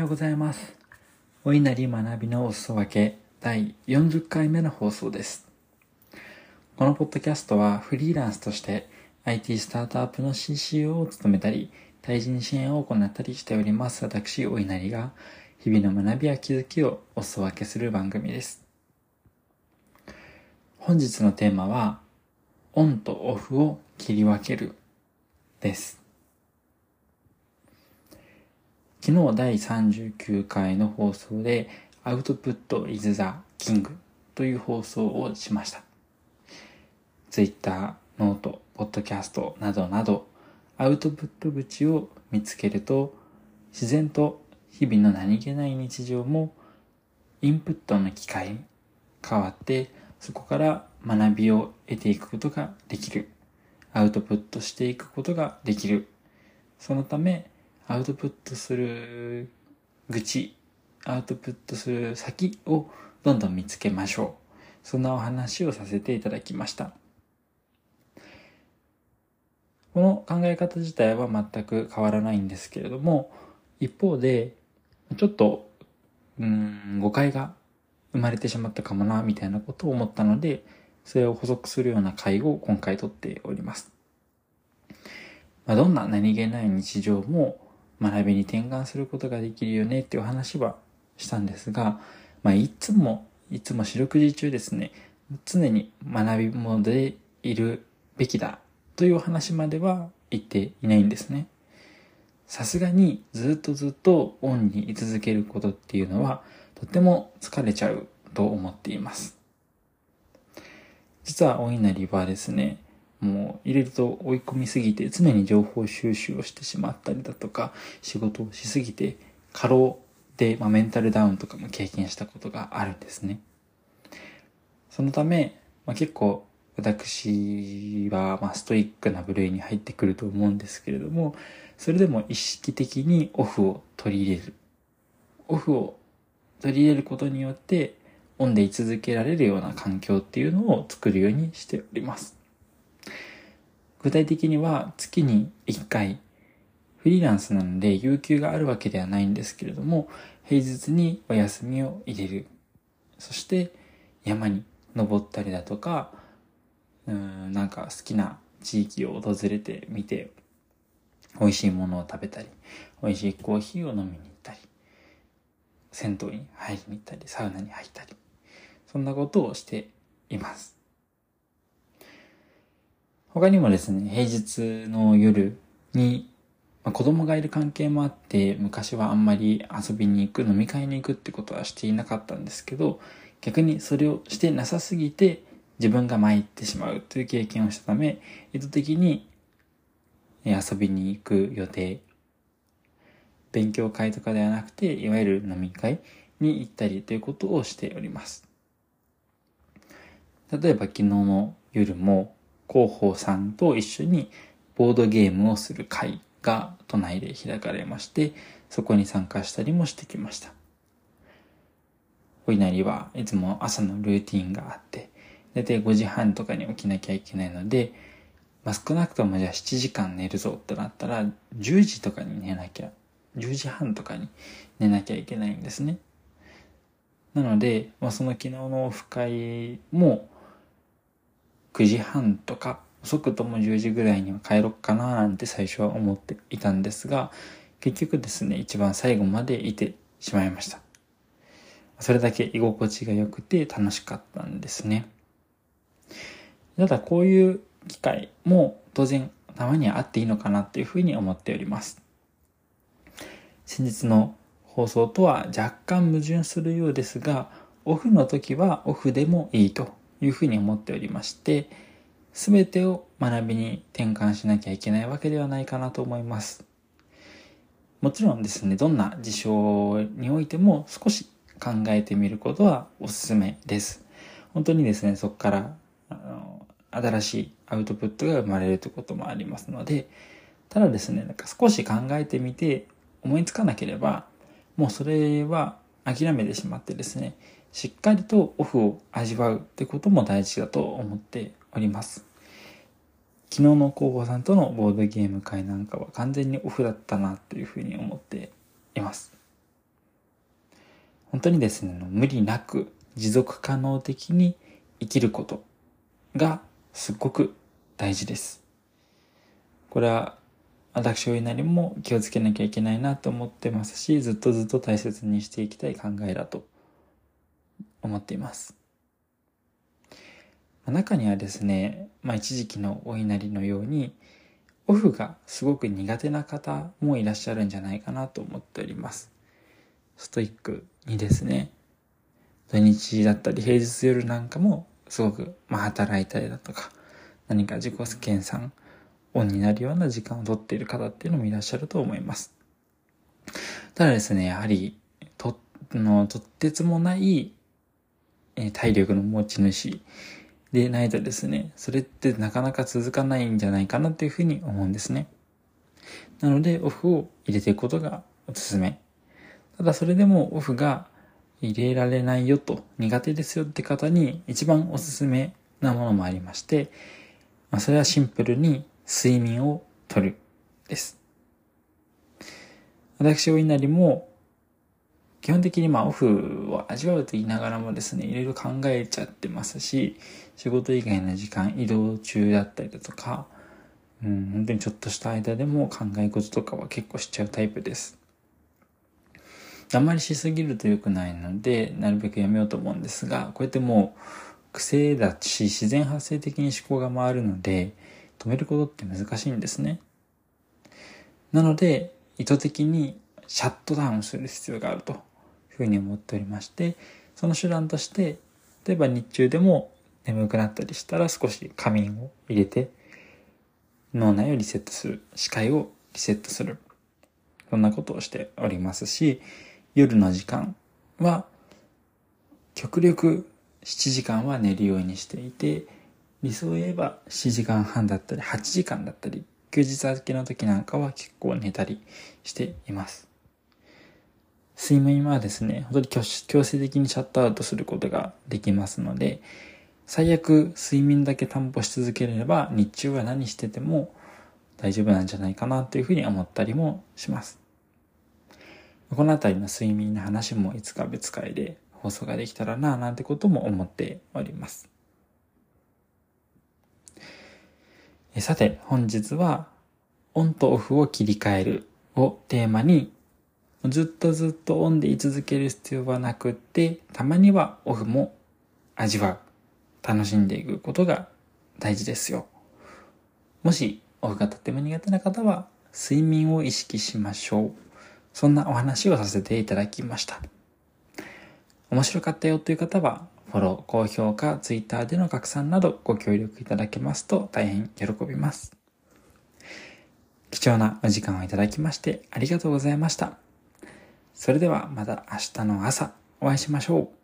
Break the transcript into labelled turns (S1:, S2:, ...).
S1: ようございます。お稲荷学びのお裾分け第40回目の放送です。このポッドキャストはフリーランスとして IT スタートアップの CCO を務めたり、対人支援を行ったりしております私、お稲荷が日々の学びや気づきをお裾分けする番組です。本日のテーマは、オンとオフを切り分けるです。昨日第39回の放送でアウトプット is the king という放送をしました。Twitter、ノート、ポッドキャストなどなどアウトプット口を見つけると自然と日々の何気ない日常もインプットの機会に変わってそこから学びを得ていくことができる。アウトプットしていくことができる。そのため、アウトプットする口、アウトプットする先をどんどん見つけましょう。そんなお話をさせていただきました。この考え方自体は全く変わらないんですけれども、一方で、ちょっと、うん、誤解が生まれてしまったかもな、みたいなことを思ったので、それを補足するような回を今回とっております。まあ、どんな何気ない日常も学びに転換することができるよねっていう話はしたんですが、まあ、いつも、いつも四六時中ですね、常に学びモードでいるべきだというお話までは言っていないんですね。さすがにずっとずっとオンに居続けることっていうのはとても疲れちゃうと思っています。実はお稲荷はですね、もう入れると追い込みすぎて常に情報収集をしてしまったりだとか仕事をしすぎて過労で、まあ、メンタルダウンとかも経験したことがあるんですね。そのため、まあ、結構私はまあストイックな部類に入ってくると思うんですけれども、それでも意識的にオフを取り入れる。オフを取り入れることによってオンで居続けられるような環境っていうのを作るようにしております。具体的には月に1回フリーランスなので有給があるわけではないんですけれども平日にお休みを入れる。そして山に登ったりだとかうんなんか好きな地域を訪れてみて美味しいものを食べたり美味しいコーヒーを飲みに行ったり銭湯に入りに行ったりサウナに入ったりそんなことをしています。他にもですね、平日の夜に、まあ、子供がいる関係もあって、昔はあんまり遊びに行く、飲み会に行くってことはしていなかったんですけど、逆にそれをしてなさすぎて自分が参ってしまうという経験をしたため、意図的に遊びに行く予定、勉強会とかではなくて、いわゆる飲み会に行ったりということをしております。例えば昨日の夜も広報さんと一緒にボードゲームをする会が都内で開かれまして、そこに参加したりもしてきました。お稲荷はいつも朝のルーティンがあって、だいたい5時半とかに起きなきゃいけないので、まあ、少なくともじゃあ7時間寝るぞってなったら、10時とかに寝なきゃ、10時半とかに寝なきゃいけないんですね。なので、まあ、その昨日のオフ会も、9時半とか遅くとも10時ぐらいには帰ろっかななんて最初は思っていたんですが結局ですね一番最後までいてしまいました。それだけ居心地が良くて楽しかったんですね。ただこういう機会も当然たまにはあっていいのかなというふうに思っております。先日の放送とは若干矛盾するようですがオフの時はオフでもいいと。いうふうに思っておりまして、すべてを学びに転換しなきゃいけないわけではないかなと思います。もちろんですね、どんな事象においても少し考えてみることはおすすめです。本当にですね、そこからあの新しいアウトプットが生まれるということもありますので、ただですね、なんか少し考えてみて思いつかなければ、もうそれは諦めてしまってですね、しっかりとオフを味わうってことも大事だと思っております。昨日の広報さんとのボードゲーム会なんかは完全にオフだったなというふうに思っています。本当にですね、無理なく持続可能的に生きることがすっごく大事です。これは私お稲荷も気をつけなきゃいけないなと思ってますし、ずっとずっと大切にしていきたい考えだと思っています。中にはですね、まあ一時期のお稲荷のように、オフがすごく苦手な方もいらっしゃるんじゃないかなと思っております。ストイックにですね、土日だったり平日夜なんかもすごく、まあ、働いたりだとか、何か自己研鑽、オンになるような時間をとっている方っていうのもいらっしゃると思います。ただですね、やはり、と、の、とってつもない、え体力の持ち主でないとですね、それってなかなか続かないんじゃないかなっていうふうに思うんですね。なので、オフを入れていくことがおすすめ。ただそれでもオフが入れられないよと、苦手ですよって方に一番おすすめなものもありまして、まあ、それはシンプルに睡眠をとるです。私お稲荷も基本的にまあオフを味わうと言いながらもですね、いろいろ考えちゃってますし、仕事以外の時間、移動中だったりだとか、うん、本当にちょっとした間でも考え事とかは結構しちゃうタイプです。あんまりしすぎると良くないので、なるべくやめようと思うんですが、こうやってもう癖だし、自然発生的に思考が回るので、止めることって難しいんですね。なので、意図的にシャットダウンする必要があるとふうに思っておりまして、その手段として、例えば日中でも眠くなったりしたら少し仮眠を入れて、脳内をリセットする。視界をリセットする。そんなことをしておりますし、夜の時間は、極力7時間は寝るようにしていて、理想を言えば7時間半だったり8時間だったり、休日明けの時なんかは結構寝たりしています。睡眠はですね、本当に強制的にシャットアウトすることができますので、最悪睡眠だけ担保し続ければ日中は何してても大丈夫なんじゃないかなというふうに思ったりもします。このあたりの睡眠の話もいつか別会で放送ができたらなぁなんてことも思っております。さて、本日はオンとオフを切り替えるをテーマにずっとずっとオンで居続ける必要はなくって、たまにはオフも味わう。楽しんでいくことが大事ですよ。もしオフがとても苦手な方は睡眠を意識しましょう。そんなお話をさせていただきました。面白かったよという方は、フォロー、高評価、ツイッターでの拡散などご協力いただけますと大変喜びます。貴重なお時間をいただきましてありがとうございました。それではまた明日の朝お会いしましょう。